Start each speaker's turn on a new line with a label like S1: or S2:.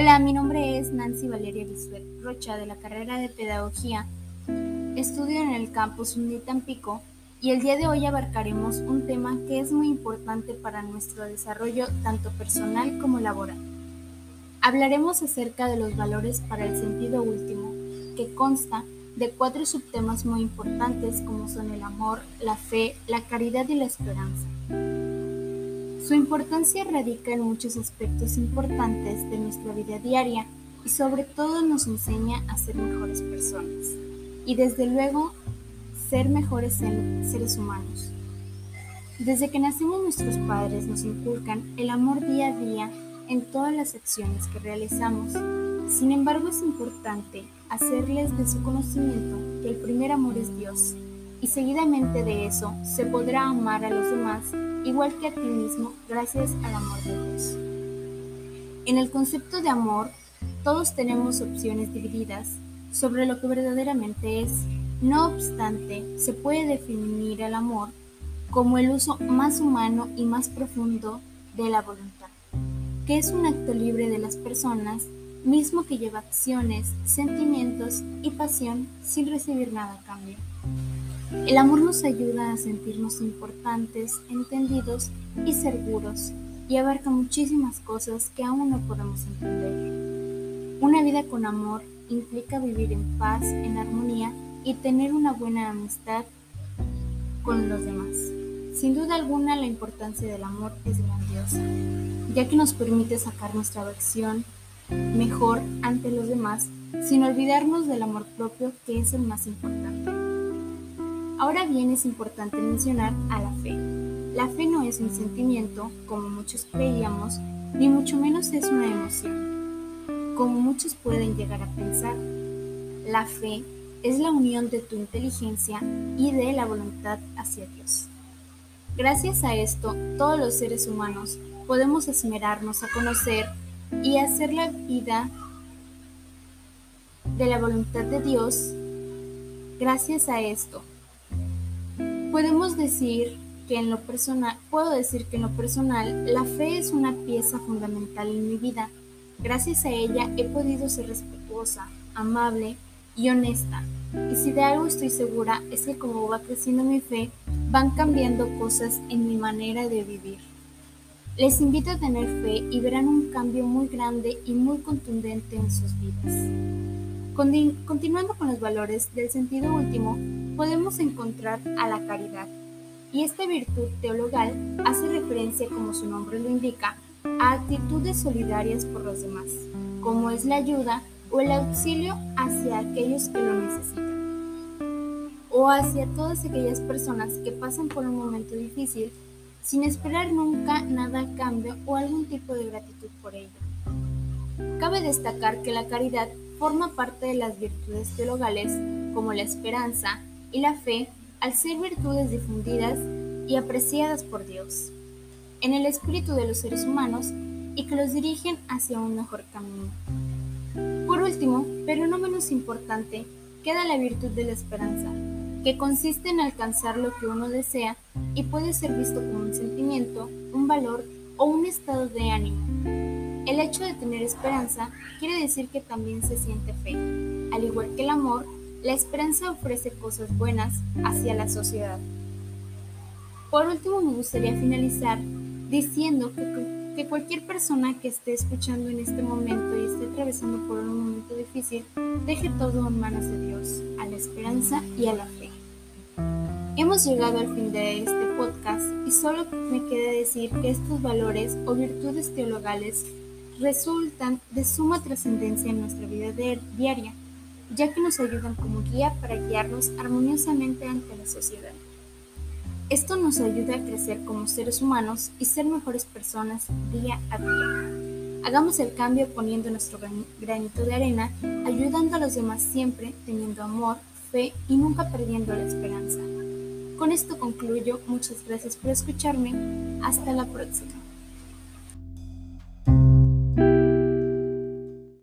S1: Hola, mi nombre es Nancy Valeria Lisbeth Rocha de la carrera de Pedagogía. Estudio en el campus Unitampico y el día de hoy abarcaremos un tema que es muy importante para nuestro desarrollo tanto personal como laboral. Hablaremos acerca de los valores para el sentido último, que consta de cuatro subtemas muy importantes como son el amor, la fe, la caridad y la esperanza. Su importancia radica en muchos aspectos importantes de nuestra vida diaria y sobre todo nos enseña a ser mejores personas y desde luego ser mejores seres humanos. Desde que nacimos nuestros padres nos inculcan el amor día a día en todas las acciones que realizamos. Sin embargo, es importante hacerles de su conocimiento que el primer amor es Dios y seguidamente de eso se podrá amar a los demás igual que a ti mismo gracias al amor de Dios. En el concepto de amor, todos tenemos opciones divididas sobre lo que verdaderamente es. No obstante, se puede definir el amor como el uso más humano y más profundo de la voluntad, que es un acto libre de las personas, mismo que lleva acciones, sentimientos y pasión sin recibir nada a cambio. El amor nos ayuda a sentirnos importantes, entendidos y seguros, y abarca muchísimas cosas que aún no podemos entender. Una vida con amor implica vivir en paz, en armonía y tener una buena amistad con los demás. Sin duda alguna la importancia del amor es grandiosa, ya que nos permite sacar nuestra versión mejor ante los demás sin olvidarnos del amor propio que es el más importante. Ahora bien es importante mencionar a la fe. La fe no es un sentimiento, como muchos creíamos, ni mucho menos es una emoción, como muchos pueden llegar a pensar. La fe es la unión de tu inteligencia y de la voluntad hacia Dios. Gracias a esto, todos los seres humanos podemos esmerarnos a conocer y hacer la vida de la voluntad de Dios. Gracias a esto, podemos decir que en lo personal, puedo decir que en lo personal, la fe es una pieza fundamental en mi vida. Gracias a ella he podido ser respetuosa, amable, y honesta. Y si de algo estoy segura es que como va creciendo mi fe, van cambiando cosas en mi manera de vivir. Les invito a tener fe y verán un cambio muy grande y muy contundente en sus vidas. continuando con los valores del sentido último, podemos encontrar a la caridad. Y esta virtud teologal hace referencia, como su nombre lo indica, a actitudes solidarias por los demás, como es la ayuda o el auxilio hacia aquellos que lo necesitan, o hacia todas aquellas personas que pasan por un momento difícil sin esperar nunca nada a cambio o algún tipo de gratitud por ello. Cabe destacar que la caridad forma parte de las virtudes teologales como la esperanza y la fe al ser virtudes difundidas y apreciadas por Dios en el espíritu de los seres humanos y que los dirigen hacia un mejor camino. Por último, pero no menos importante, queda la virtud de la esperanza, que consiste en alcanzar lo que uno desea y puede ser visto como un sentimiento, un valor o un estado de ánimo. El hecho de tener esperanza quiere decir que también se siente fe. Al igual que el amor, la esperanza ofrece cosas buenas hacia la sociedad. Por último, me gustaría finalizar diciendo que cualquier persona que esté escuchando en este momento y esté atravesando por un momento difícil, deje todo en manos de Dios, a la esperanza y a la fe. Hemos llegado al fin de este podcast y solo me queda decir que estos valores o virtudes teologales resultan de suma trascendencia en nuestra vida diaria, ya que nos ayudan como guía para guiarnos armoniosamente ante la sociedad. Esto nos ayuda a crecer como seres humanos y ser mejores personas día a día. Hagamos el cambio poniendo nuestro granito de arena, ayudando a los demás siempre, teniendo amor, fe y nunca perdiendo la esperanza. Con esto concluyo, muchas gracias por escucharme, hasta la próxima.